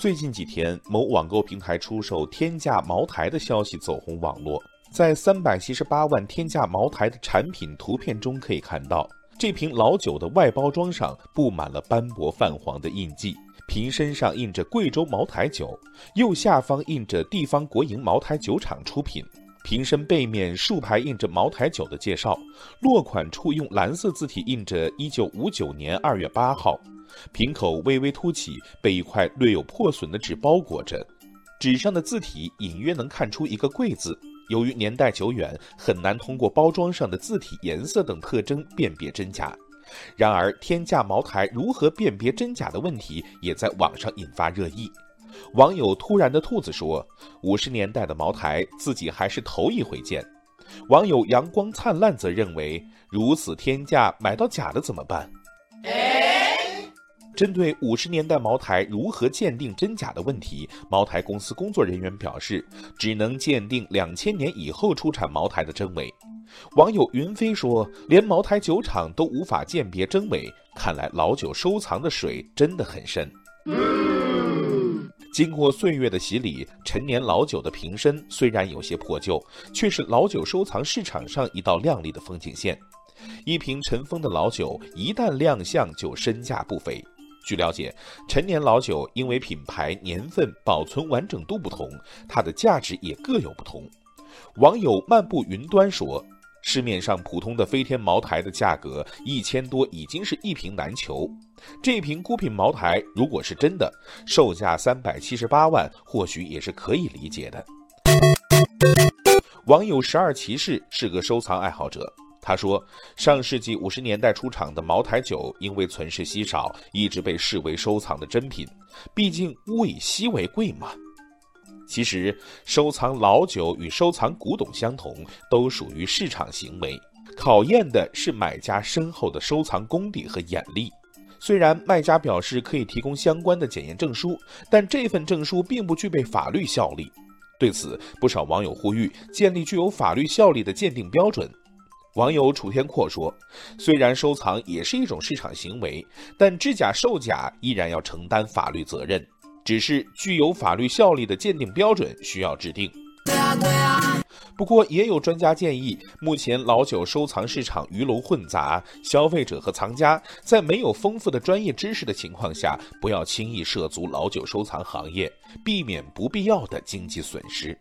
最近几天，某网购平台出售天价茅台的消息走红网络。在三百七十八万天价茅台的产品图片中，可以看到这瓶老酒的外包装上布满了斑驳泛黄的印记，瓶身上印着贵州茅台酒，右下方印着地方国营茅台酒厂出品。瓶身背面竖排印着茅台酒的介绍，落款处用蓝色字体印着一九五九年二月八号。瓶口微微凸起，被一块略有破损的纸包裹着，纸上的字体隐约能看出一个“贵”字。由于年代久远，很难通过包装上的字体、颜色等特征辨别真假。然而，天价茅台如何辨别真假的问题也在网上引发热议。网友突然的兔子说：“五十年代的茅台，自己还是头一回见。”网友阳光灿烂则认为：“如此天价，买到假的怎么办？”针对五十年代茅台如何鉴定真假的问题，茅台公司工作人员表示，只能鉴定两千年以后出产茅台的真伪。网友云飞说：“连茅台酒厂都无法鉴别真伪，看来老酒收藏的水真的很深。”经过岁月的洗礼，陈年老酒的瓶身虽然有些破旧，却是老酒收藏市场上一道亮丽的风景线。一瓶尘封的老酒一旦亮相，就身价不菲。据了解，陈年老酒因为品牌、年份、保存完整度不同，它的价值也各有不同。网友漫步云端说，市面上普通的飞天茅台的价格一千多，已经是一瓶难求。这瓶孤品茅台如果是真的，售价三百七十八万，或许也是可以理解的。网友十二骑士是个收藏爱好者。他说，上世纪五十年代出厂的茅台酒，因为存世稀少，一直被视为收藏的珍品。毕竟物以稀为贵嘛。其实，收藏老酒与收藏古董相同，都属于市场行为，考验的是买家深厚的收藏功底和眼力。虽然卖家表示可以提供相关的检验证书，但这份证书并不具备法律效力。对此，不少网友呼吁建立具有法律效力的鉴定标准。网友楚天阔说：“虽然收藏也是一种市场行为，但制假售假依然要承担法律责任。只是具有法律效力的鉴定标准需要制定。”不过，也有专家建议，目前老酒收藏市场鱼龙混杂，消费者和藏家在没有丰富的专业知识的情况下，不要轻易涉足老酒收藏行业，避免不必要的经济损失。